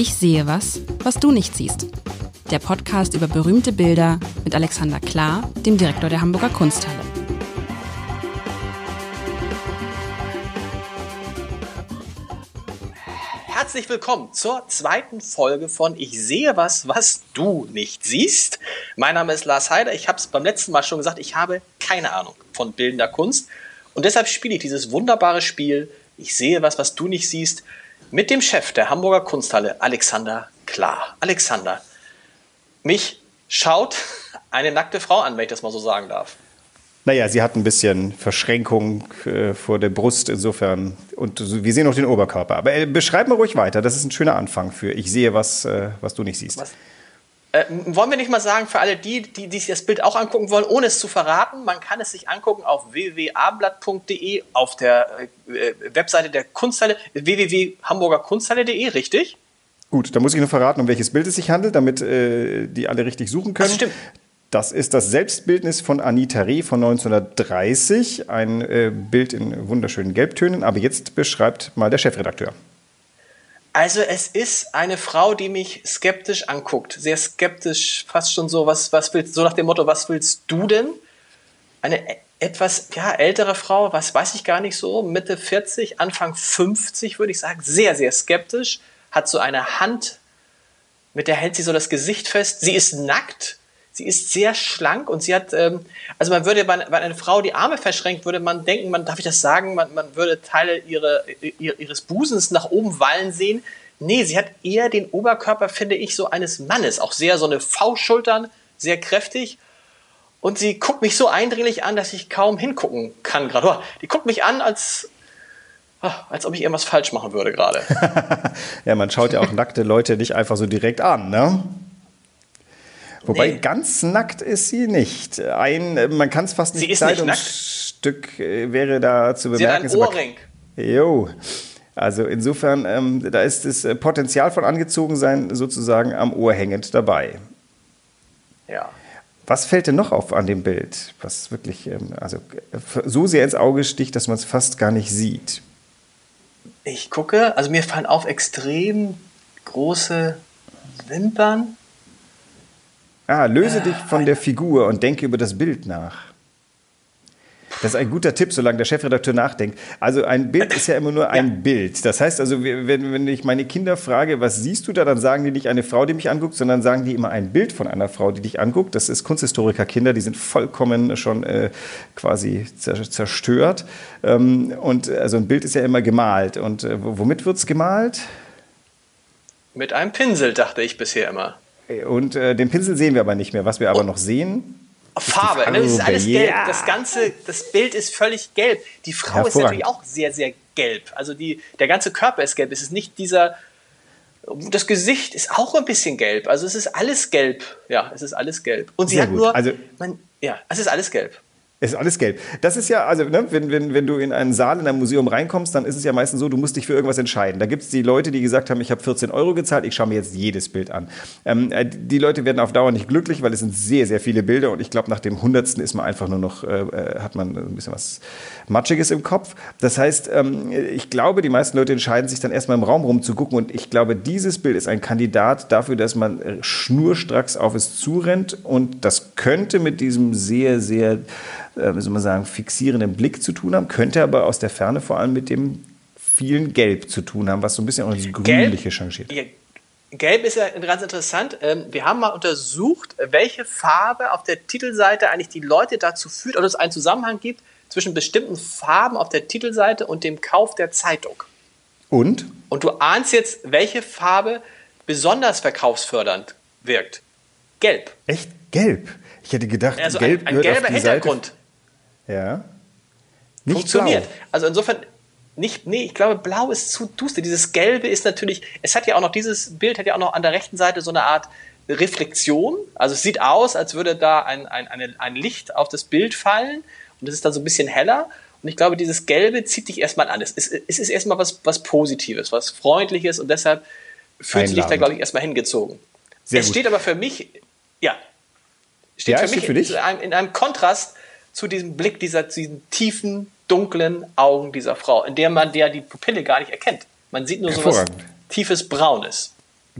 Ich sehe was, was du nicht siehst. Der Podcast über berühmte Bilder mit Alexander Klar, dem Direktor der Hamburger Kunsthalle. Herzlich willkommen zur zweiten Folge von Ich sehe was, was du nicht siehst. Mein Name ist Lars Heider. Ich habe es beim letzten Mal schon gesagt, ich habe keine Ahnung von bildender Kunst. Und deshalb spiele ich dieses wunderbare Spiel Ich sehe was, was du nicht siehst mit dem Chef der Hamburger Kunsthalle, Alexander Klar. Alexander, mich schaut eine nackte Frau an, wenn ich das mal so sagen darf. Naja, sie hat ein bisschen Verschränkung äh, vor der Brust insofern. Und wir sehen auch den Oberkörper. Aber äh, beschreib mal ruhig weiter. Das ist ein schöner Anfang für Ich sehe was, äh, was du nicht siehst. Was? Äh, wollen wir nicht mal sagen, für alle die, die, die sich das Bild auch angucken wollen, ohne es zu verraten, man kann es sich angucken auf www.abendblatt.de, auf der äh, Webseite der Kunsthalle, www.hamburgerkunsthalle.de, richtig? Gut, da muss ich nur verraten, um welches Bild es sich handelt, damit äh, die alle richtig suchen können. Das stimmt. Das ist das Selbstbildnis von Anita Reh von 1930, ein äh, Bild in wunderschönen Gelbtönen. Aber jetzt beschreibt mal der Chefredakteur. Also es ist eine Frau, die mich skeptisch anguckt, sehr skeptisch, fast schon so, was, was willst, so nach dem Motto, was willst du denn? Eine e, etwas ja, ältere Frau, was weiß ich gar nicht so, Mitte 40, Anfang 50 würde ich sagen, sehr, sehr skeptisch, hat so eine Hand, mit der hält sie so das Gesicht fest. Sie ist nackt, Sie ist sehr schlank und sie hat, ähm, also man würde, wenn eine Frau die Arme verschränkt, würde man denken, man darf ich das sagen, man, man würde Teile ihre, ihres Busens nach oben wallen sehen. Nee, sie hat eher den Oberkörper, finde ich, so eines Mannes. Auch sehr so eine V-Schultern, sehr kräftig. Und sie guckt mich so eindringlich an, dass ich kaum hingucken kann gerade. Oh, die guckt mich an, als, oh, als ob ich irgendwas falsch machen würde gerade. ja, man schaut ja auch nackte Leute nicht einfach so direkt an, ne? Wobei nee. ganz nackt ist sie nicht. Ein, man kann es fast nicht, sie ist nicht Stück äh, wäre da zu bemerken. Sie hat einen Ohrring. Jo. Also insofern, ähm, da ist das äh, Potenzial von Angezogensein sozusagen am Ohr hängend dabei. Ja. Was fällt denn noch auf an dem Bild, was wirklich ähm, also, so sehr ins Auge sticht, dass man es fast gar nicht sieht? Ich gucke, also mir fallen auf extrem große Wimpern. Ah, löse äh, dich von der Figur und denke über das Bild nach. Das ist ein guter Tipp, solange der Chefredakteur nachdenkt. Also ein Bild ist ja immer nur ein ja. Bild. Das heißt also, wenn, wenn ich meine Kinder frage, was siehst du da, dann sagen die nicht eine Frau, die mich anguckt, sondern sagen die immer ein Bild von einer Frau, die dich anguckt. Das ist Kunsthistoriker-Kinder, die sind vollkommen schon äh, quasi zerstört. Ähm, und also ein Bild ist ja immer gemalt. Und äh, womit wird es gemalt? Mit einem Pinsel, dachte ich bisher immer. Und äh, den Pinsel sehen wir aber nicht mehr. Was wir aber oh. noch sehen. Farbe, ne? das ist alles gelb. Das ganze, das Bild ist völlig gelb. Die Frau ist natürlich auch sehr, sehr gelb. Also die, der ganze Körper ist gelb. Es ist nicht dieser, das Gesicht ist auch ein bisschen gelb. Also es ist alles gelb. Ja, es ist alles gelb. Und sie sehr hat gut. nur, also, man, ja, es ist alles gelb. Ist alles gelb. Das ist ja, also ne, wenn, wenn, wenn du in einen Saal in einem Museum reinkommst, dann ist es ja meistens so, du musst dich für irgendwas entscheiden. Da gibt es die Leute, die gesagt haben, ich habe 14 Euro gezahlt, ich schaue mir jetzt jedes Bild an. Ähm, äh, die Leute werden auf Dauer nicht glücklich, weil es sind sehr, sehr viele Bilder und ich glaube, nach dem hundertsten ist man einfach nur noch, äh, äh, hat man ein bisschen was Matschiges im Kopf. Das heißt, ähm, ich glaube, die meisten Leute entscheiden sich dann erstmal im Raum rumzugucken und ich glaube, dieses Bild ist ein Kandidat dafür, dass man äh, schnurstracks auf es zurennt und das könnte mit diesem sehr, sehr äh, wie soll man sagen, fixierenden Blick zu tun haben, könnte aber aus der Ferne vor allem mit dem vielen Gelb zu tun haben, was so ein bisschen auch das Grünliche changiert. Ja, Gelb ist ja ganz interessant. Ähm, wir haben mal untersucht, welche Farbe auf der Titelseite eigentlich die Leute dazu führt, oder es einen Zusammenhang gibt zwischen bestimmten Farben auf der Titelseite und dem Kauf der Zeitung. Und? Und du ahnst jetzt, welche Farbe besonders verkaufsfördernd wirkt. Gelb. Echt? Gelb? Ich hätte gedacht, also gelb ein, ein gelber Hintergrund. Seite. Ja. Nicht Funktioniert. Blau. Also insofern, nicht, nee, ich glaube, blau ist zu duster. Dieses Gelbe ist natürlich, es hat ja auch noch, dieses Bild hat ja auch noch an der rechten Seite so eine Art Reflexion. Also es sieht aus, als würde da ein, ein, eine, ein Licht auf das Bild fallen und es ist dann so ein bisschen heller. Und ich glaube, dieses Gelbe zieht dich erstmal an. Es ist, es ist erstmal was, was Positives, was Freundliches und deshalb fühlt sich da, glaube ich, erstmal hingezogen. Sehr es gut. steht aber für mich, ja, steht ja, für mich für in, einem, in einem Kontrast zu diesem Blick dieser, diesen tiefen, dunklen Augen dieser Frau, in der man der die Pupille gar nicht erkennt. Man sieht nur so was tiefes Braunes.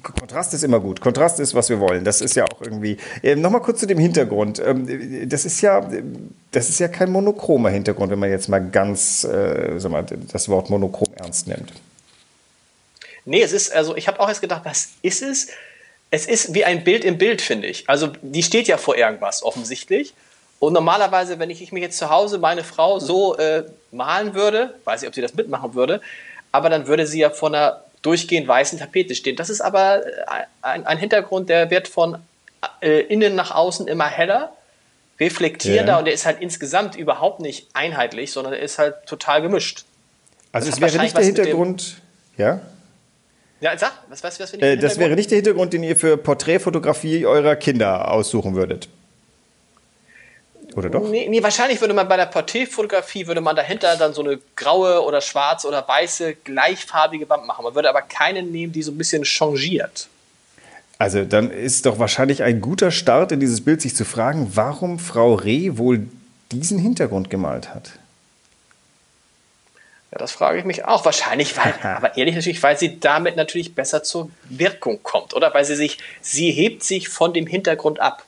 Kontrast ist immer gut. Kontrast ist, was wir wollen. Das ist ja auch irgendwie. Äh, Nochmal kurz zu dem Hintergrund. Ähm, das ist ja, das ist ja kein monochromer Hintergrund, wenn man jetzt mal ganz, äh, sag mal, das Wort monochrom ernst nimmt. Nee, es ist, also ich habe auch erst gedacht, was ist es? Es ist wie ein Bild im Bild, finde ich. Also die steht ja vor irgendwas, offensichtlich. Und normalerweise, wenn ich, ich mir jetzt zu Hause meine Frau so äh, malen würde, weiß ich, ob sie das mitmachen würde, aber dann würde sie ja vor einer durchgehend weißen Tapete stehen. Das ist aber äh, ein, ein Hintergrund, der wird von äh, innen nach außen immer heller, reflektierender ja. und der ist halt insgesamt überhaupt nicht einheitlich, sondern er ist halt total gemischt. Also das es wäre nicht der Hintergrund, ja? Ja, sag, was, was, was äh, Das wäre nicht der Hintergrund, den ihr für Porträtfotografie eurer Kinder aussuchen würdet. Oder doch? Nee, nee, wahrscheinlich würde man bei der Porträtfotografie, würde man dahinter dann so eine graue oder schwarze oder weiße gleichfarbige Wand machen. Man würde aber keine nehmen, die so ein bisschen changiert. Also dann ist doch wahrscheinlich ein guter Start in dieses Bild, sich zu fragen, warum Frau Reh wohl diesen Hintergrund gemalt hat. Ja, das frage ich mich auch. Wahrscheinlich, weil, aber ehrlich natürlich, weil sie damit natürlich besser zur Wirkung kommt, oder? Weil sie sich, sie hebt sich von dem Hintergrund ab.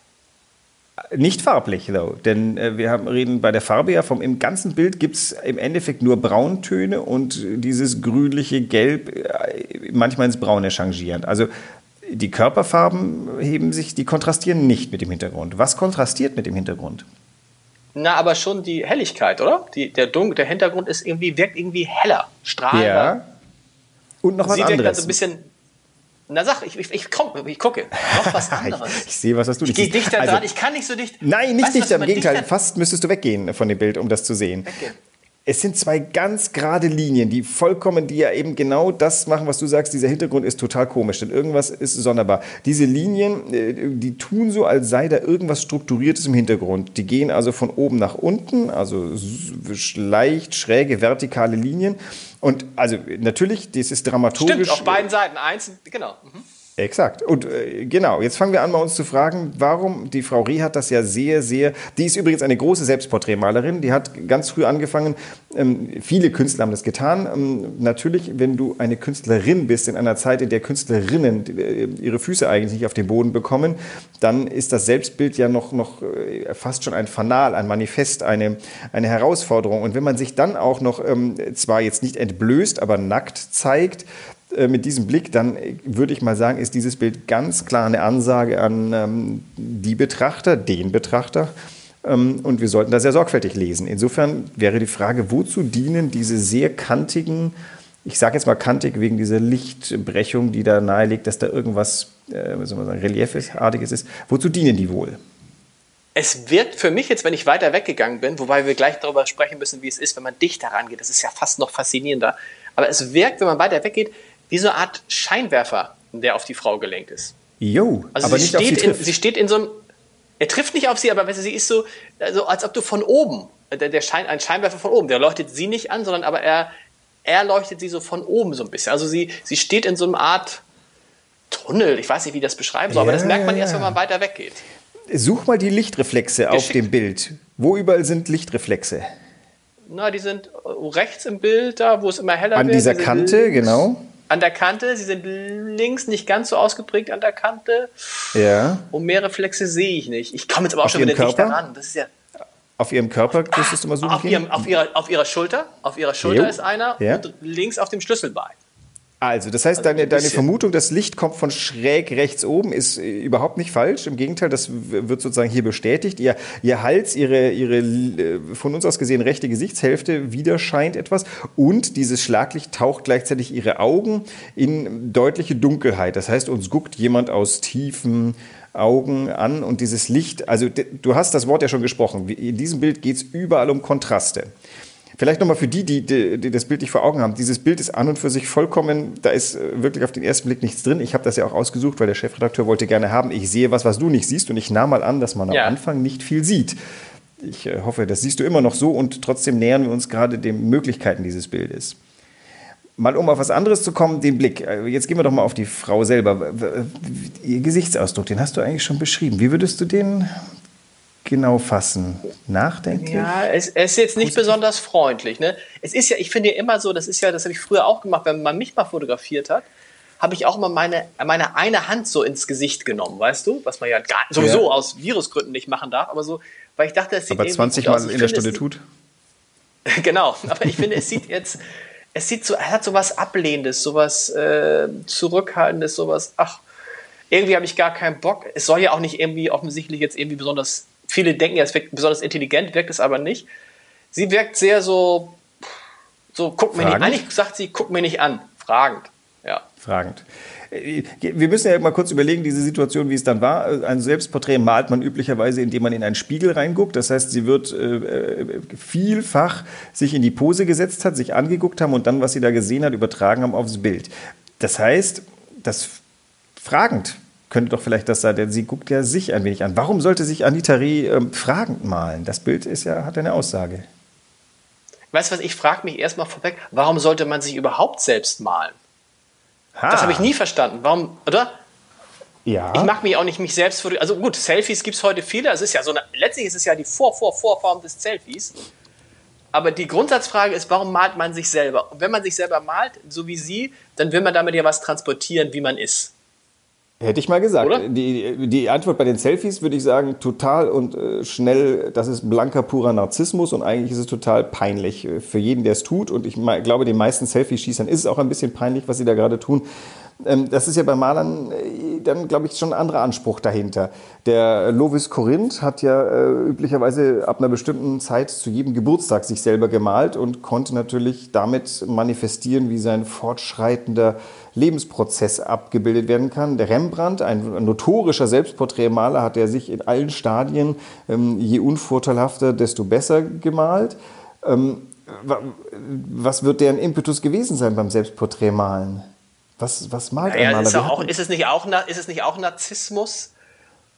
Nicht farblich, though, denn äh, wir haben, reden bei der Farbe ja vom im ganzen Bild gibt es im Endeffekt nur Brauntöne und dieses grünliche Gelb äh, manchmal ins Braune changierend. Also die Körperfarben heben sich, die kontrastieren nicht mit dem Hintergrund. Was kontrastiert mit dem Hintergrund? Na, aber schon die Helligkeit, oder? Die, der, Dun der Hintergrund ist irgendwie, wirkt irgendwie heller, strahlender. Ja. Und noch was Sie anderes. Sie ein bisschen na sag, ich, ich, ich, komm, ich gucke. Noch was anderes. ich sehe was, was du nicht Ich gehe dichter also, dran, ich kann nicht so dicht. Nein, nicht weißt, dichter, im Gegenteil. Fast müsstest du weggehen von dem Bild, um das zu sehen. Weggehen. Es sind zwei ganz gerade Linien, die vollkommen, die ja eben genau das machen, was du sagst. Dieser Hintergrund ist total komisch, denn irgendwas ist sonderbar. Diese Linien, äh, die tun so, als sei da irgendwas Strukturiertes im Hintergrund. Die gehen also von oben nach unten, also leicht schräge vertikale Linien. Und also natürlich, das ist dramaturgisch. Stimmt, auf beiden Seiten, eins, genau. Mhm. Exakt. Und äh, genau, jetzt fangen wir an, mal uns zu fragen, warum die Frau Rie hat das ja sehr, sehr. Die ist übrigens eine große Selbstporträtmalerin. Die hat ganz früh angefangen. Ähm, viele Künstler haben das getan. Ähm, natürlich, wenn du eine Künstlerin bist in einer Zeit, in der Künstlerinnen äh, ihre Füße eigentlich nicht auf den Boden bekommen, dann ist das Selbstbild ja noch, noch äh, fast schon ein Fanal, ein Manifest, eine, eine Herausforderung. Und wenn man sich dann auch noch ähm, zwar jetzt nicht entblößt, aber nackt zeigt, mit diesem Blick, dann würde ich mal sagen, ist dieses Bild ganz klar eine Ansage an ähm, die Betrachter, den Betrachter. Ähm, und wir sollten da sehr sorgfältig lesen. Insofern wäre die Frage, wozu dienen diese sehr kantigen, ich sage jetzt mal kantig wegen dieser Lichtbrechung, die da nahelegt, dass da irgendwas, äh, soll man sagen, Reliefartiges ist. Wozu dienen die wohl? Es wirkt für mich jetzt, wenn ich weiter weggegangen bin, wobei wir gleich darüber sprechen müssen, wie es ist, wenn man dichter rangeht. Das ist ja fast noch faszinierender. Aber es wirkt, wenn man weiter weggeht, wie so eine Art Scheinwerfer, der auf die Frau gelenkt ist. Jo, also aber sie nicht steht auf sie, in, sie steht in so einem. Er trifft nicht auf sie, aber sie ist so, also als ob du von oben, der, der Schein, ein Scheinwerfer von oben, der leuchtet sie nicht an, sondern aber er, er leuchtet sie so von oben so ein bisschen. Also sie, sie steht in so einer Art Tunnel, ich weiß nicht, wie ich das beschreiben soll, ja, aber das merkt man erst, wenn man weiter weggeht. Such mal die Lichtreflexe Geschickt. auf dem Bild. Wo überall sind Lichtreflexe? Na, die sind rechts im Bild da, wo es immer heller An wird. An dieser Kante, genau an der Kante. Sie sind links nicht ganz so ausgeprägt an der Kante. Ja. Und mehr Reflexe sehe ich nicht. Ich komme jetzt aber auch auf schon wieder Körper? nicht daran. Das ist ja. Auf ihrem Körper müsstest du mal suchen. Auf, ihrem, auf, ihrer, auf ihrer Schulter. Auf ihrer Schulter jo. ist einer ja. und links auf dem Schlüsselbein. Also, das heißt, also deine, deine Vermutung, das Licht kommt von schräg rechts oben, ist äh, überhaupt nicht falsch. Im Gegenteil, das wird sozusagen hier bestätigt. Ihr, ihr Hals, ihre, ihre äh, von uns aus gesehen rechte Gesichtshälfte widerscheint etwas und dieses Schlaglicht taucht gleichzeitig ihre Augen in deutliche Dunkelheit. Das heißt, uns guckt jemand aus tiefen Augen an und dieses Licht, also du hast das Wort ja schon gesprochen. In diesem Bild geht es überall um Kontraste. Vielleicht nochmal für die, die, die, die, das Bild nicht vor Augen haben. Dieses Bild ist an und für sich vollkommen, da ist äh, wirklich auf den ersten Blick nichts drin. Ich habe das ja auch ausgesucht, weil der Chefredakteur wollte gerne haben, ich sehe was, was du nicht siehst. Und ich nahm mal an, dass man ja. am Anfang nicht viel sieht. Ich äh, hoffe, das siehst du immer noch so und trotzdem nähern wir uns gerade den Möglichkeiten dieses Bildes. Mal um auf was anderes zu kommen, den Blick. Äh, jetzt gehen wir doch mal auf die Frau selber. Ihr Gesichtsausdruck, den hast du eigentlich schon beschrieben. Wie würdest du den genau fassen? Nachdenklich? Ja, es, es ist jetzt nicht Positiv? besonders freundlich. Ne? Es ist ja, ich finde ja immer so, das ist ja, das habe ich früher auch gemacht, wenn man mich mal fotografiert hat, habe ich auch mal meine, meine eine Hand so ins Gesicht genommen, weißt du? Was man ja gar, sowieso ja. aus Virusgründen nicht machen darf, aber so, weil ich dachte, es sieht Aber 20 Mal in der Stunde tut. genau, aber ich finde, es sieht jetzt, es sieht so, er hat so was Ablehnendes, sowas äh, Zurückhaltendes, sowas, ach, irgendwie habe ich gar keinen Bock. Es soll ja auch nicht irgendwie offensichtlich jetzt irgendwie besonders, viele denken ja, es wirkt besonders intelligent, wirkt es aber nicht. Sie wirkt sehr so, so, guck mir nicht, eigentlich sagt sie, guck mir nicht an, fragend, ja. Fragend. Wir müssen ja mal kurz überlegen, diese Situation, wie es dann war. Ein Selbstporträt malt man üblicherweise, indem man in einen Spiegel reinguckt. Das heißt, sie wird äh, vielfach sich in die Pose gesetzt hat, sich angeguckt haben und dann, was sie da gesehen hat, übertragen haben aufs Bild. Das heißt, das fragend könnte doch vielleicht das sein, denn sie guckt ja sich ein wenig an. Warum sollte sich Anita Reh ähm, fragend malen? Das Bild ist ja, hat eine Aussage. Weißt du was, ich frage mich erstmal vorweg, warum sollte man sich überhaupt selbst malen? Ha. Das habe ich nie verstanden. Warum, oder? Ja. Ich mache mich auch nicht mich selbst vor. Also gut, Selfies gibt es heute viele. Es ist ja so eine, letztlich ist es ja die Vor-Vor-Vorform des Selfies. Aber die Grundsatzfrage ist, warum malt man sich selber? Und wenn man sich selber malt, so wie sie, dann will man damit ja was transportieren, wie man ist. Hätte ich mal gesagt. Die, die Antwort bei den Selfies würde ich sagen, total und äh, schnell, das ist blanker, purer Narzissmus und eigentlich ist es total peinlich äh, für jeden, der es tut. Und ich glaube, den meisten Selfie-Schießern ist es auch ein bisschen peinlich, was sie da gerade tun. Ähm, das ist ja bei Malern äh, dann, glaube ich, schon ein anderer Anspruch dahinter. Der Lovis Corinth hat ja äh, üblicherweise ab einer bestimmten Zeit zu jedem Geburtstag sich selber gemalt und konnte natürlich damit manifestieren, wie sein fortschreitender Lebensprozess abgebildet werden kann. Der Rembrandt, ein notorischer Selbstporträtmaler, hat er sich in allen Stadien ähm, je unvorteilhafter, desto besser gemalt. Ähm, was wird deren Impetus gewesen sein beim Selbstporträtmalen? Was, was malt naja, ein Maler? Ist, auch, ist, es nicht auch, ist es nicht auch Narzissmus?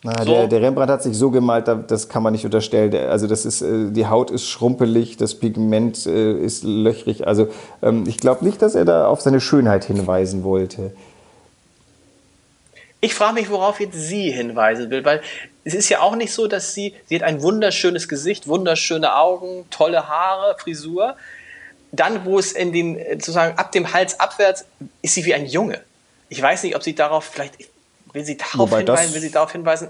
Na, so. der, der, Rembrandt hat sich so gemalt, das kann man nicht unterstellen. Also das ist, äh, die Haut ist schrumpelig, das Pigment äh, ist löchrig. Also ähm, ich glaube nicht, dass er da auf seine Schönheit hinweisen wollte. Ich frage mich, worauf jetzt sie hinweisen will, weil es ist ja auch nicht so, dass sie, sie hat ein wunderschönes Gesicht, wunderschöne Augen, tolle Haare, Frisur dann, wo es in dem, sozusagen ab dem Hals abwärts, ist sie wie ein Junge. Ich weiß nicht, ob sie darauf, vielleicht will sie darauf Wobei hinweisen, das, will sie darauf hinweisen.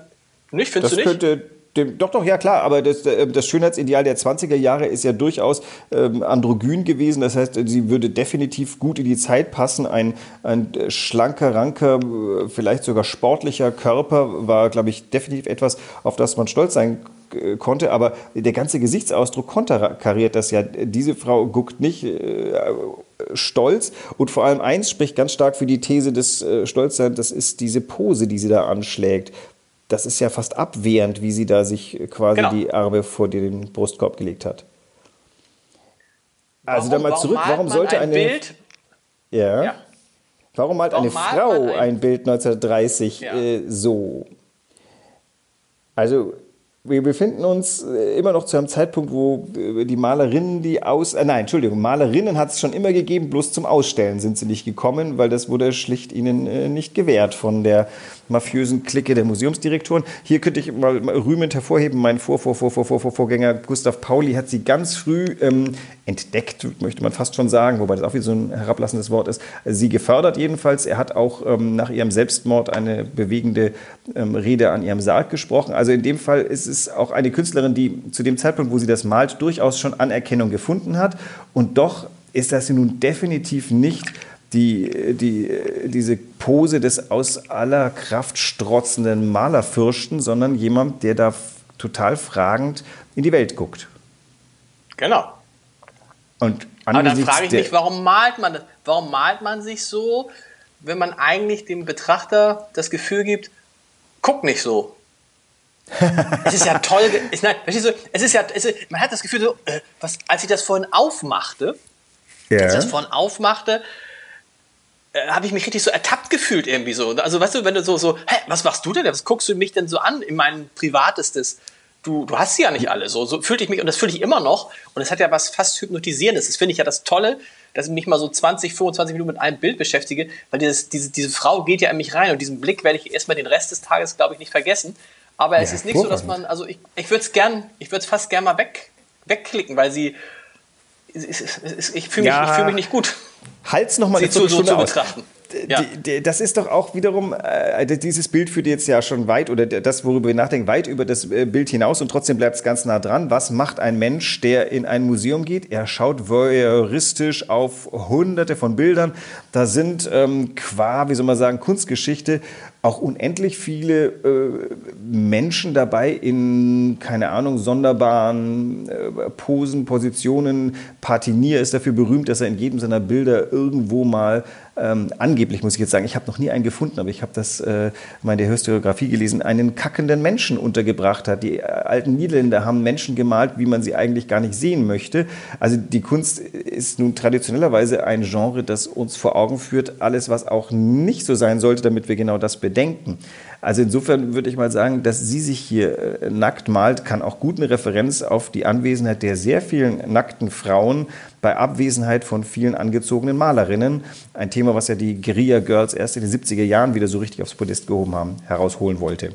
Nicht, findest du nicht? Könnte dem, doch, doch, ja klar, aber das, äh, das Schönheitsideal der 20er Jahre ist ja durchaus ähm, androgyn gewesen. Das heißt, sie würde definitiv gut in die Zeit passen. Ein, ein schlanker, ranker, äh, vielleicht sogar sportlicher Körper war, glaube ich, definitiv etwas, auf das man stolz sein äh, konnte, aber der ganze Gesichtsausdruck konterkariert das ja. Diese Frau guckt nicht äh, stolz und vor allem eins spricht ganz stark für die These des äh, Stolzseins, das ist diese Pose, die sie da anschlägt. Das ist ja fast abwehrend, wie sie da sich quasi genau. die Arme vor den Brustkorb gelegt hat. Also warum, dann mal zurück, warum, warum sollte ein eine Bild? Ja. ja. Warum malt warum eine Frau ein, ein, Bild 1930 ja. äh, so? Also wir befinden uns äh, immer noch zu einem Zeitpunkt, wo äh, die Malerinnen, die aus, äh, nein, Entschuldigung, Malerinnen hat es schon immer gegeben, bloß zum Ausstellen sind sie nicht gekommen, weil das wurde schlicht ihnen äh, nicht gewährt von der mafiösen Clique der Museumsdirektoren. Hier könnte ich mal rühmend hervorheben, mein Vor -Vor -Vor -Vor -Vor Vorgänger Gustav Pauli hat sie ganz früh ähm, entdeckt, möchte man fast schon sagen, wobei das auch wieder so ein herablassendes Wort ist, sie gefördert jedenfalls. Er hat auch ähm, nach ihrem Selbstmord eine bewegende ähm, Rede an ihrem Sarg gesprochen. Also in dem Fall ist es auch eine Künstlerin, die zu dem Zeitpunkt, wo sie das malt, durchaus schon Anerkennung gefunden hat. Und doch ist das nun definitiv nicht die, die, diese Pose des aus aller Kraft strotzenden Malerfürsten, sondern jemand, der da total fragend in die Welt guckt. Genau. Und Aber dann frage ich mich, warum malt man das? Warum malt man sich so, wenn man eigentlich dem Betrachter das Gefühl gibt, guck nicht so. es ist ja toll. Ich, nein, verstehst du, es ist ja, es ist, man hat das Gefühl so, äh, was, als ich das vorhin aufmachte, ja. als ich das vorhin aufmachte, äh, habe ich mich richtig so ertappt gefühlt irgendwie so. Also weißt du, wenn du so, so, hä, was machst du denn? Was guckst du mich denn so an in mein Privatestes? Du, du hast sie ja nicht alle. So, so fühlte ich mich und das fühle ich immer noch. Und es hat ja was fast Hypnotisierendes. Das finde ich ja das Tolle, dass ich mich mal so 20, 25 Minuten mit einem Bild beschäftige, weil dieses, diese, diese Frau geht ja in mich rein und diesen Blick werde ich erstmal den Rest des Tages, glaube ich, nicht vergessen. Aber es ja, ist nicht so, dass man, also ich, ich würde es gern, ich würde es fast gern mal weg, wegklicken, weil sie, ich fühle mich, ja. fühl mich nicht gut. Halt's noch mal eine Viertelstunde so, so aus. ja. die, das ist doch auch wiederum, äh, dieses Bild führt jetzt ja schon weit, oder das, worüber wir nachdenken, weit über das äh, Bild hinaus und trotzdem bleibt es ganz nah dran. Was macht ein Mensch, der in ein Museum geht? Er schaut voyeuristisch auf hunderte von Bildern. Da sind ähm, qua, wie soll man sagen, Kunstgeschichte auch unendlich viele äh, Menschen dabei in, keine Ahnung, sonderbaren äh, Posen, Positionen. Patinier ist dafür berühmt, dass er in jedem seiner Bilder irgendwo mal ähm, angeblich muss ich jetzt sagen, ich habe noch nie einen gefunden, aber ich habe das äh, mal in der Historiografie gelesen, einen kackenden Menschen untergebracht hat. Die äh, alten Niederländer haben Menschen gemalt, wie man sie eigentlich gar nicht sehen möchte. Also die Kunst ist nun traditionellerweise ein Genre, das uns vor Augen führt, alles, was auch nicht so sein sollte, damit wir genau das bedenken. Also insofern würde ich mal sagen, dass sie sich hier äh, nackt malt, kann auch gut eine Referenz auf die Anwesenheit der sehr vielen nackten Frauen bei Abwesenheit von vielen angezogenen Malerinnen. Ein Thema, was ja die Guerilla Girls erst in den 70er Jahren wieder so richtig aufs Podest gehoben haben, herausholen wollte.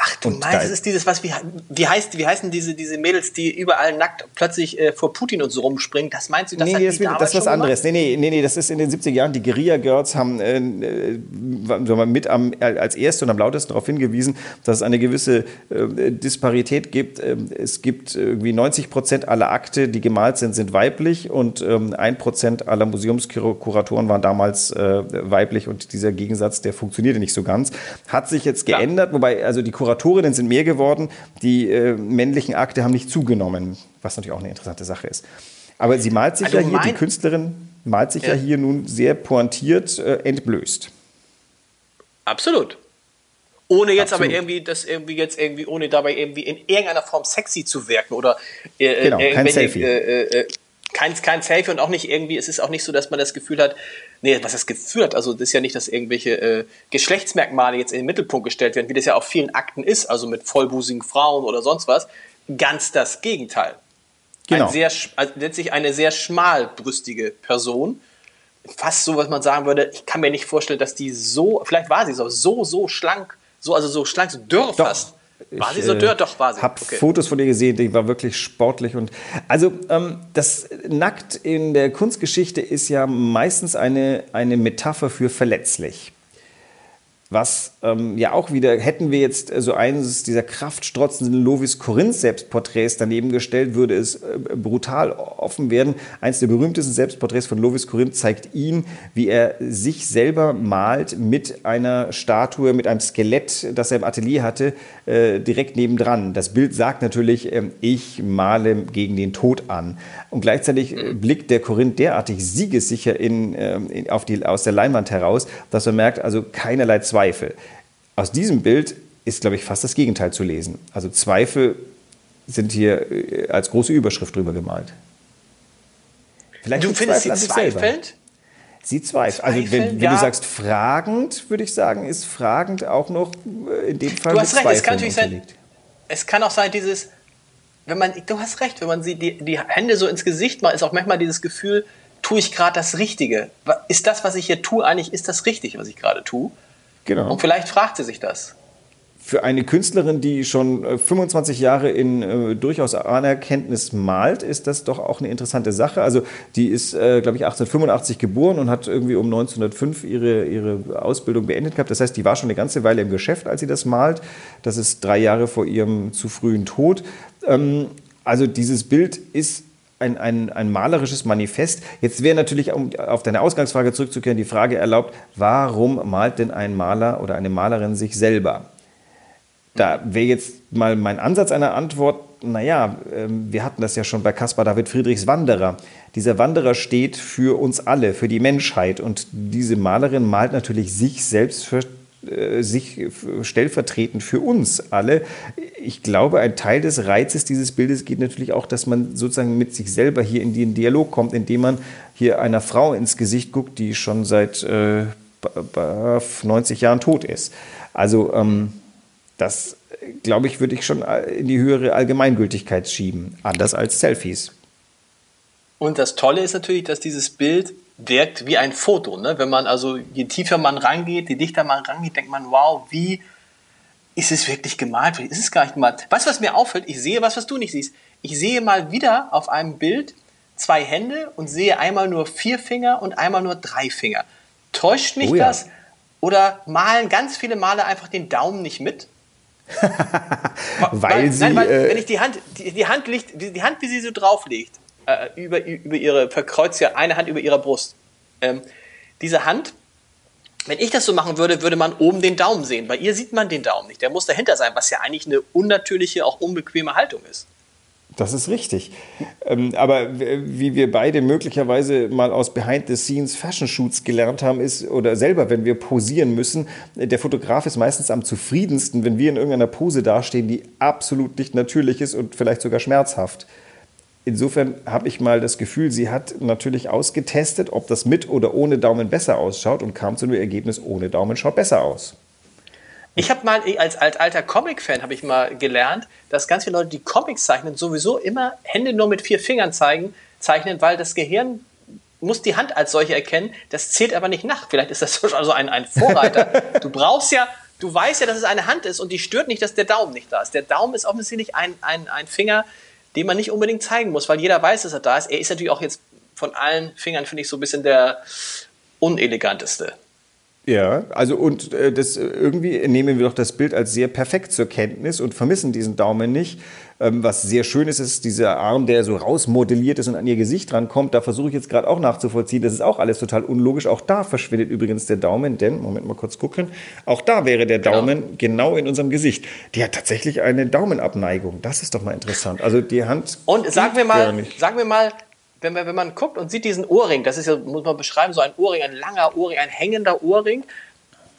Ach du und meinst, es ist dieses, was, wie, wie, heißt, wie heißen diese, diese Mädels, die überall nackt plötzlich äh, vor Putin und so rumspringen? Das meinst du, das nee, nee, das, das ist was anderes. Nee, nee, nee, nee, das ist in den 70er Jahren. Die Guerilla Girls haben äh, äh mit am, als erste und am lautesten darauf hingewiesen, dass es eine gewisse äh, Disparität gibt. Ähm, es gibt irgendwie 90 Prozent aller Akte, die gemalt sind, sind weiblich und ähm, ein Prozent aller Museumskuratoren waren damals äh, weiblich und dieser Gegensatz, der funktionierte nicht so ganz. Hat sich jetzt geändert, ja. wobei also die Kuratoren Kuratorinnen sind mehr geworden, die äh, männlichen Akte haben nicht zugenommen, was natürlich auch eine interessante Sache ist. Aber sie malt sich also ja hier, die Künstlerin malt sich ja. ja hier nun sehr pointiert äh, entblößt. Absolut. Ohne jetzt Absolut. aber irgendwie das irgendwie jetzt irgendwie, ohne dabei irgendwie in irgendeiner Form sexy zu wirken oder äh, äh genau, kein Selfie. Äh, äh, kein, kein Selfie und auch nicht irgendwie, es ist auch nicht so, dass man das Gefühl hat, nee, was das Gefühl hat, also das ist ja nicht, dass irgendwelche äh, Geschlechtsmerkmale jetzt in den Mittelpunkt gestellt werden, wie das ja auf vielen Akten ist, also mit vollbusigen Frauen oder sonst was. Ganz das Gegenteil. Genau. Ein sehr, also letztlich eine sehr schmalbrüstige Person. Fast so, was man sagen würde, ich kann mir nicht vorstellen, dass die so, vielleicht war sie so, so, so schlank, so, also so schlank, so dürr fast war sie so dürr? Doch, war sie. Ich habe okay. Fotos von ihr gesehen, die war wirklich sportlich. und Also ähm, das Nackt in der Kunstgeschichte ist ja meistens eine, eine Metapher für verletzlich. Was ähm, ja auch wieder, hätten wir jetzt so eines dieser kraftstrotzenden Lovis Corinth Selbstporträts daneben gestellt, würde es äh, brutal offen werden. Eins der berühmtesten Selbstporträts von Lovis Corinth zeigt ihn, wie er sich selber malt mit einer Statue, mit einem Skelett, das er im Atelier hatte, äh, direkt nebendran. Das Bild sagt natürlich, äh, ich male gegen den Tod an. Und gleichzeitig äh, blickt der Korinth derartig siegessicher in, ähm, in, auf die, aus der Leinwand heraus, dass man merkt, also keinerlei Zweifel. Aus diesem Bild ist, glaube ich, fast das Gegenteil zu lesen. Also Zweifel sind hier äh, als große Überschrift drüber gemalt. Vielleicht du findest sie zweifelnd? Sie zweifelt. Also wenn, wenn ja. du sagst fragend, würde ich sagen, ist fragend auch noch äh, in dem Fall Du hast recht, es kann natürlich sein, es kann auch sein, dieses, wenn man, du hast recht, wenn man sie die, die Hände so ins Gesicht macht, ist auch manchmal dieses Gefühl, tue ich gerade das Richtige? Ist das, was ich hier tue, eigentlich, ist das richtig, was ich gerade tue? Genau. Und vielleicht fragt sie sich das für eine Künstlerin, die schon 25 äh, Jahre in äh, durchaus Anerkenntnis malt, ist das doch auch eine interessante Sache. Also die ist, äh, glaube ich, 1885 geboren und hat irgendwie um 1905 ihre, ihre Ausbildung beendet gehabt. Das heißt, die war schon eine ganze Weile im Geschäft, als sie das malt. Das ist drei Jahre vor ihrem zu frühen Tod. Ähm, also dieses Bild ist ein, ein, ein malerisches Manifest. Jetzt wäre natürlich, um auf deine Ausgangsfrage zurückzukehren, die Frage erlaubt, warum malt denn ein Maler oder eine Malerin sich selber? Da wäre jetzt mal mein Ansatz einer Antwort, naja, ähm, wir hatten das ja schon bei Caspar David Friedrichs Wanderer. Dieser Wanderer steht für uns alle, für die Menschheit. Und diese Malerin malt natürlich sich selbst für äh, sich stellvertretend für uns alle. Ich glaube, ein Teil des Reizes dieses Bildes geht natürlich auch, dass man sozusagen mit sich selber hier in den Dialog kommt, indem man hier einer Frau ins Gesicht guckt, die schon seit äh, 90 Jahren tot ist. Also ähm, das, glaube ich, würde ich schon in die höhere Allgemeingültigkeit schieben, anders als Selfies. Und das Tolle ist natürlich, dass dieses Bild wirkt wie ein Foto. Ne? Wenn man also, je tiefer man rangeht, je dichter man rangeht, denkt man, wow, wie ist es wirklich gemalt? Wie ist es gar nicht gemalt? Weißt du, was mir auffällt? Ich sehe was, was du nicht siehst. Ich sehe mal wieder auf einem Bild zwei Hände und sehe einmal nur vier Finger und einmal nur drei Finger. Täuscht mich Oh ja. das? Oder malen ganz viele Male einfach den Daumen nicht mit? Weil sie, nein, weil, äh, wenn ich die Hand, die, die Hand liegt, die, die Hand, wie sie so drauflegt, äh, über, über ihre, verkreuzt ja eine Hand über ihrer Brust. Ähm, diese Hand, wenn ich das so machen würde, würde man oben den Daumen sehen. Bei ihr sieht man den Daumen nicht. Der muss dahinter sein, was ja eigentlich eine unnatürliche, auch unbequeme Haltung ist. Das ist richtig. Ähm, aber wie wir beide möglicherweise mal aus Behind-the-Scenes Fashion Shoots gelernt haben, ist, oder selber, wenn wir posieren müssen, der Fotograf ist meistens am zufriedensten, wenn wir in irgendeiner Pose dastehen, die absolut nicht natürlich ist und vielleicht sogar schmerzhaft. Insofern habe ich mal das Gefühl, sie hat natürlich ausgetestet, ob das mit oder ohne Daumen besser ausschaut und kam zu dem Ergebnis, ohne Daumen schaut besser aus. Ich habe mal als, als alter Comic-Fan habe ich mal gelernt, dass ganz viele Leute, die Comics zeichnen, sowieso immer Hände nur mit vier Fingern zeigen, zeichnen, weil das Gehirn muss die Hand als solche erkennen. Das zählt aber nicht nach. Vielleicht ist das also ein, ein Vorreiter. Du brauchst ja, du weißt ja, dass es eine Hand ist und die stört nicht, dass der Daumen nicht da ist. Der Daumen ist offensichtlich ein, ein, ein Finger, den man nicht unbedingt zeigen muss, weil jeder weiß, dass er da ist. Er ist natürlich auch jetzt von allen Fingern, finde ich, so ein bisschen der uneleganteste. Ja, also und äh, das äh, irgendwie nehmen wir doch das Bild als sehr perfekt zur Kenntnis und vermissen diesen Daumen nicht. Ähm, was sehr schön ist, ist dieser Arm, der so rausmodelliert ist und an ihr Gesicht rankommt. Da versuche ich jetzt gerade auch nachzuvollziehen. Das ist auch alles total unlogisch. Auch da verschwindet übrigens der Daumen, denn, Moment mal kurz gucken, auch da wäre der Daumen genau, in unserem Gesicht. Die hat tatsächlich eine Daumenabneigung. Das ist doch mal interessant. Also die Hand. Und sagen wir mal, sagen wir mal, wenn, man- wenn man guckt und sieht diesen Ohrring, das ist ja, muss man beschreiben, so ein Ohrring, ein langer Ohrring, ein hängender Ohrring.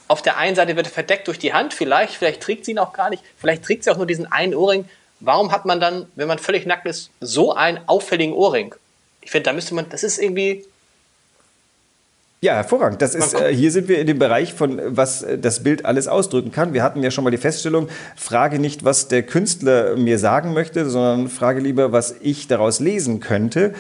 Auf der einen Seite wird er verdeckt durch die Hand, vielleicht, vielleicht trägt sie ihn auch gar nicht, vielleicht trägt sie auch nur diesen einen Ohrring. Warum hat man dann, wenn man völlig nackt ist, so einen auffälligen Ohrring? Ich finde, da müsste man, das ist irgendwie, Ja, hervorragend. Das ist, äh, hier sind wir in dem Bereich von, was äh, das Bild alles ausdrücken kann. Wir hatten ja schon mal die Feststellung, frage nicht, was der Künstler mir sagen möchte, sondern frage lieber, was ich daraus lesen könnte.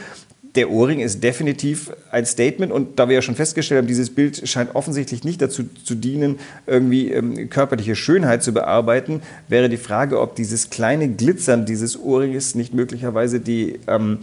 Der Ohrring ist definitiv ein Statement und da wir ja schon festgestellt haben, dieses Bild scheint offensichtlich nicht dazu zu dienen, irgendwie ähm, körperliche Schönheit zu bearbeiten, wäre die Frage, ob dieses kleine Glitzern dieses Ohrringes nicht möglicherweise die ähm,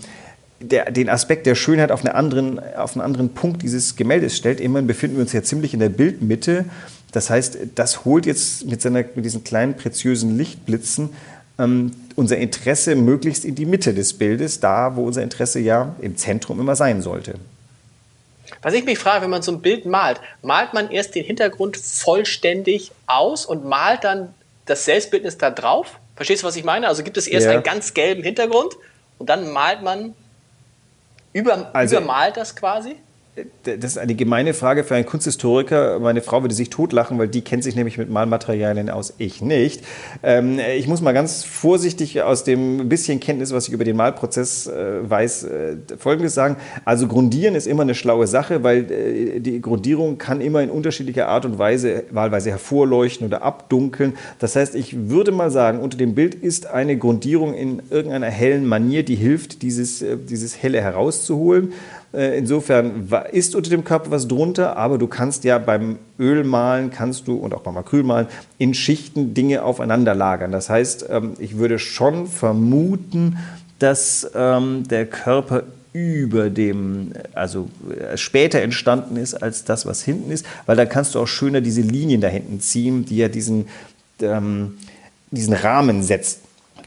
der, den Aspekt der Schönheit auf, eine anderen, auf einen anderen Punkt dieses Gemäldes stellt. Immerhin befinden wir uns ja ziemlich in der Bildmitte. Das heißt, das holt jetzt mit, seiner, mit diesen kleinen preziösen Lichtblitzen ähm, unser Interesse möglichst in die Mitte des Bildes, da wo unser Interesse ja im Zentrum immer sein sollte. was ich mich frage, wenn man so ein Bild malt, malt man erst den Hintergrund vollständig aus und malt dann das Selbstbildnis da drauf? Verstehst du, was ich meine? Also gibt es erst Ja. einen ganz gelben Hintergrund und dann malt man, über, Also- übermalt das quasi? Das ist eine gemeine Frage für einen Kunsthistoriker. Meine Frau würde sich totlachen, weil die kennt sich nämlich mit Malmaterialien aus. Ich nicht. Ähm, ich muss mal ganz vorsichtig aus dem bisschen Kenntnis, was ich über den Malprozess äh, weiß, äh, Folgendes sagen. Also Grundieren ist immer eine schlaue Sache, weil äh, die Grundierung kann immer in unterschiedlicher Art und Weise wahlweise hervorleuchten oder abdunkeln. Das heißt, ich würde mal sagen, unter dem Bild ist eine Grundierung in irgendeiner hellen Manier, die hilft, dieses, äh, dieses Helle herauszuholen. Äh, Insofern ist unter dem Körper was drunter, aber du kannst ja beim Ölmalen kannst du und auch beim Acrylmalen in Schichten Dinge aufeinander lagern. Das heißt, ähm, ich würde schon vermuten, dass ähm, der Körper über dem, also äh, später entstanden ist als das, was hinten ist, weil da kannst du auch schöner diese Linien da hinten ziehen, die ja diesen, ähm, diesen Rahmen setzen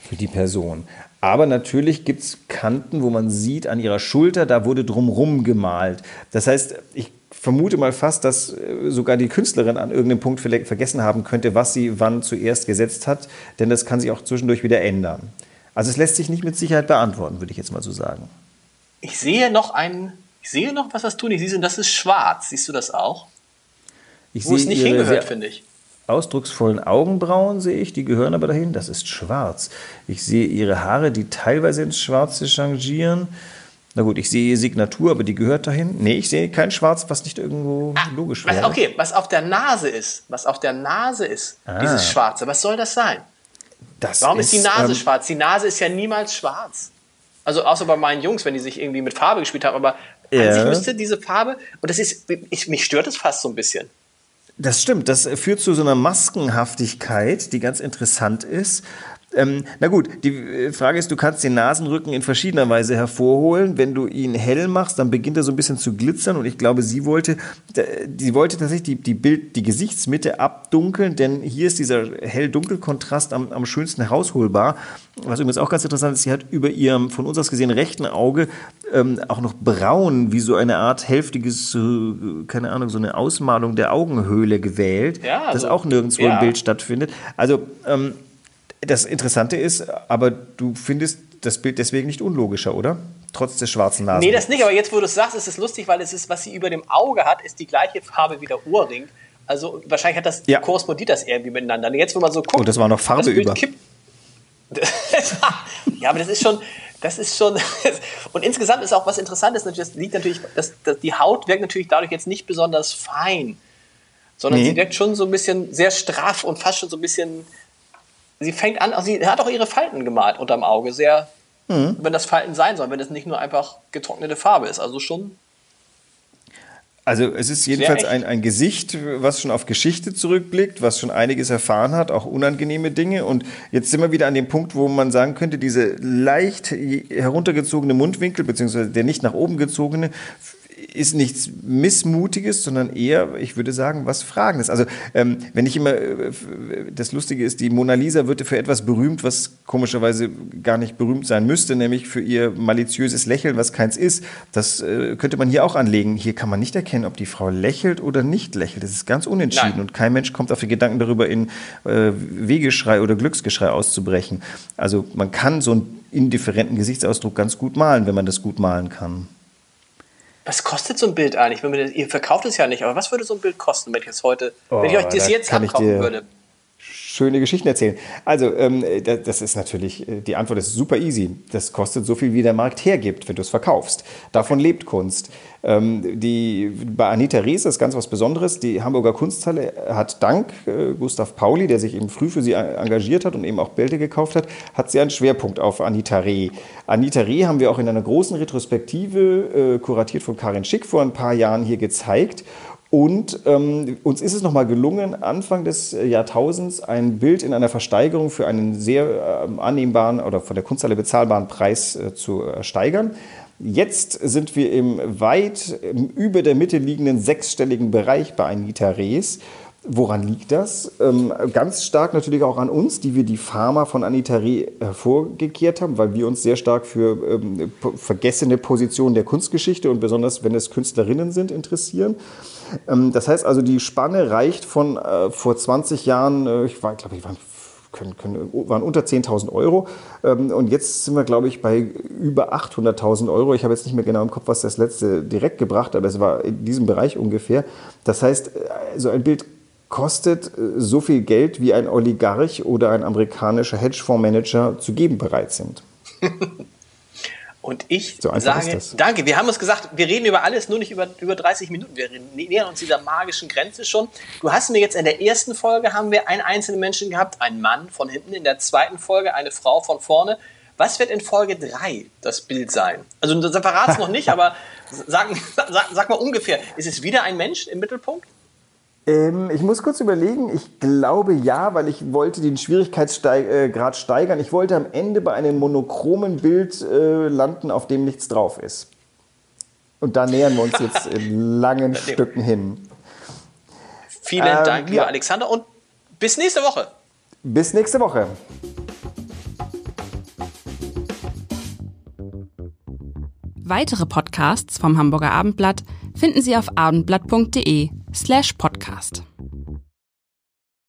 für die Person. Aber natürlich gibt es Kanten, wo man sieht, an ihrer Schulter, da wurde drumrum gemalt. Das heißt, ich vermute mal fast, dass äh, sogar die Künstlerin an irgendeinem Punkt vielleicht vergessen haben könnte, was sie wann zuerst gesetzt hat, denn das kann sich auch zwischendurch wieder ändern. Also es lässt sich nicht mit Sicherheit beantworten, würde ich jetzt mal so sagen. Ich sehe noch ein, ich sehe noch was, was du nicht siehst, und das ist schwarz. Siehst du das auch? Ich Wo es sehe nicht ihre hingehört, finde ich. Ausdrucksvollen Augenbrauen, sehe ich, die gehören aber dahin. Das ist schwarz. Ich sehe ihre Haare, die teilweise ins Schwarze changieren. Na gut, ich sehe ihre Signatur, aber die gehört dahin. Nee, ich sehe kein Schwarz, was nicht irgendwo logisch Was, wäre. okay, was auf der Nase ist, was auf der Nase ist, Ah. dieses Schwarze, was soll das sein? Das Warum ist, die Nase ähm, schwarz? Die Nase ist ja niemals schwarz. Also außer bei meinen Jungs, wenn die sich irgendwie mit Farbe gespielt haben, aber Ja. an sich müsste diese Farbe, und das ist, ich, mich stört es fast so ein bisschen. Das stimmt, das führt zu so einer Maskenhaftigkeit, die ganz interessant ist. Ähm, na gut, die äh, Frage ist, du kannst den Nasenrücken in verschiedener Weise hervorholen. Wenn du ihn hell machst, dann beginnt er so ein bisschen zu glitzern und ich glaube, sie wollte, sie wollte tatsächlich die, die Bild, die Gesichtsmitte abdunkeln, denn hier ist dieser hell-dunkel-Kontrast am, am schönsten herausholbar. Was übrigens auch ganz interessant ist, sie hat über ihrem von uns aus gesehen rechten Auge ähm, auch noch braun, wie so eine Art hälftiges, äh, keine Ahnung, so eine Ausmalung der Augenhöhle gewählt, ja, also, das auch nirgendwo ja. im Bild stattfindet. Also ähm, das Interessante ist, aber du findest das Bild deswegen nicht unlogischer, oder? Trotz des schwarzen Nasen. Nee, das nicht, aber jetzt, wo du es sagst, ist es lustig, weil es ist, was sie über dem Auge hat, ist die gleiche Farbe wie der Ohrring. Also wahrscheinlich hat das, ja. korrespondiert das irgendwie miteinander. Jetzt, wenn man so guckt. Und oh, das war noch Farbe über. ja, aber das ist schon, das ist schon. und insgesamt ist auch was Interessantes, das liegt natürlich, das, das, die Haut wirkt natürlich dadurch jetzt nicht besonders fein, sondern nee. sie wirkt schon so ein bisschen sehr straff und fast schon so ein bisschen sie fängt an, also sie hat auch ihre Falten gemalt unterm Auge, sehr, mhm. wenn das Falten sein soll, wenn es nicht nur einfach getrocknete Farbe ist, also schon. Also es ist jedenfalls ein, ein Gesicht, was schon auf Geschichte zurückblickt, was schon einiges erfahren hat, auch unangenehme Dinge. Und jetzt sind wir wieder an dem Punkt, wo man sagen könnte, diese leicht heruntergezogene Mundwinkel, beziehungsweise der nicht nach oben gezogene, ist nichts Missmutiges, sondern eher, ich würde sagen, was Fragendes. Also, ähm, wenn ich immer, äh, das Lustige ist, die Mona Lisa wird für etwas berühmt, was komischerweise gar nicht berühmt sein müsste, nämlich für ihr maliziöses Lächeln, was keins ist. Das äh, könnte man hier auch anlegen. Hier kann man nicht erkennen, ob die Frau lächelt oder nicht lächelt. Das ist ganz unentschieden Nein. und kein Mensch kommt auf den Gedanken darüber, in äh, Wehgeschrei oder Glücksgeschrei auszubrechen. Also, man kann so einen indifferenten Gesichtsausdruck ganz gut malen, wenn man das gut malen kann. Was kostet so ein Bild eigentlich? Wenn man, ihr verkauft es ja nicht, aber was würde so ein Bild kosten, wenn ich es heute, oh, wenn ich euch das da jetzt abkaufen würde? Schöne Geschichten erzählen. Also, ähm, das ist natürlich, äh, die Antwort ist super easy. Das kostet so viel, wie der Markt hergibt, wenn du es verkaufst. Davon lebt Kunst. Ähm, die, bei Anita Rees ist ganz was Besonderes. Die Hamburger Kunsthalle hat dank äh, Gustav Pauli, der sich eben früh für sie engagiert hat und eben auch Bälte gekauft hat, hat sie einen Schwerpunkt auf Anita Reh. Anita Reh haben wir auch in einer großen Retrospektive, äh, kuratiert von Karin Schick, vor ein paar Jahren hier gezeigt. Und ähm, uns ist es nochmal gelungen, Anfang des Jahrtausends ein Bild in einer Versteigerung für einen sehr äh, annehmbaren oder von der Kunsthalle bezahlbaren Preis äh, zu ersteigern. Jetzt sind wir im weit über der Mitte liegenden sechsstelligen Bereich bei Anita Rees. Woran liegt das? Ähm, ganz stark natürlich auch an uns, die wir die Pharma von Anita Reh hervorgekehrt haben, weil wir uns sehr stark für ähm, vergessene Positionen der Kunstgeschichte und besonders, wenn es Künstlerinnen sind, interessieren. Ähm, das heißt also, die Spanne reicht von äh, vor 20 Jahren, äh, ich war, glaube ich, waren können, können, waren unter 10.000 Euro. Ähm, und jetzt sind wir, glaube ich, bei über 800.000 Euro. Ich habe jetzt nicht mehr genau im Kopf, was das letzte direkt gebracht, aber es war in diesem Bereich ungefähr. Das heißt, äh, so ein Bild kostet so viel Geld, wie ein Oligarch oder ein amerikanischer Hedgefondsmanager zu geben bereit sind. Und ich so sage, danke. Wir haben uns gesagt, wir reden über alles, nur nicht über, über 30 Minuten. Wir nähern uns dieser magischen Grenze schon. Du hast mir jetzt in der ersten Folge haben wir einen einzelnen Menschen gehabt, einen Mann von hinten, in der zweiten Folge eine Frau von vorne. Was wird in Folge 3 das Bild sein? Also das verrat es noch nicht, aber sag, sag, sag mal ungefähr, ist es wieder ein Mensch im Mittelpunkt? Ähm, ich muss kurz überlegen. Ich glaube ja, weil ich wollte den Schwierigkeitsgrad äh, steigern. Ich wollte am Ende bei einem monochromen Bild äh, landen, auf dem nichts drauf ist. Und da nähern wir uns jetzt in langen Stücken hin. Vielen ähm, Dank, lieber ja. Alexander, und bis nächste Woche. Bis nächste Woche. Weitere Podcasts vom Hamburger Abendblatt finden Sie auf abendblatt.de slash podcast.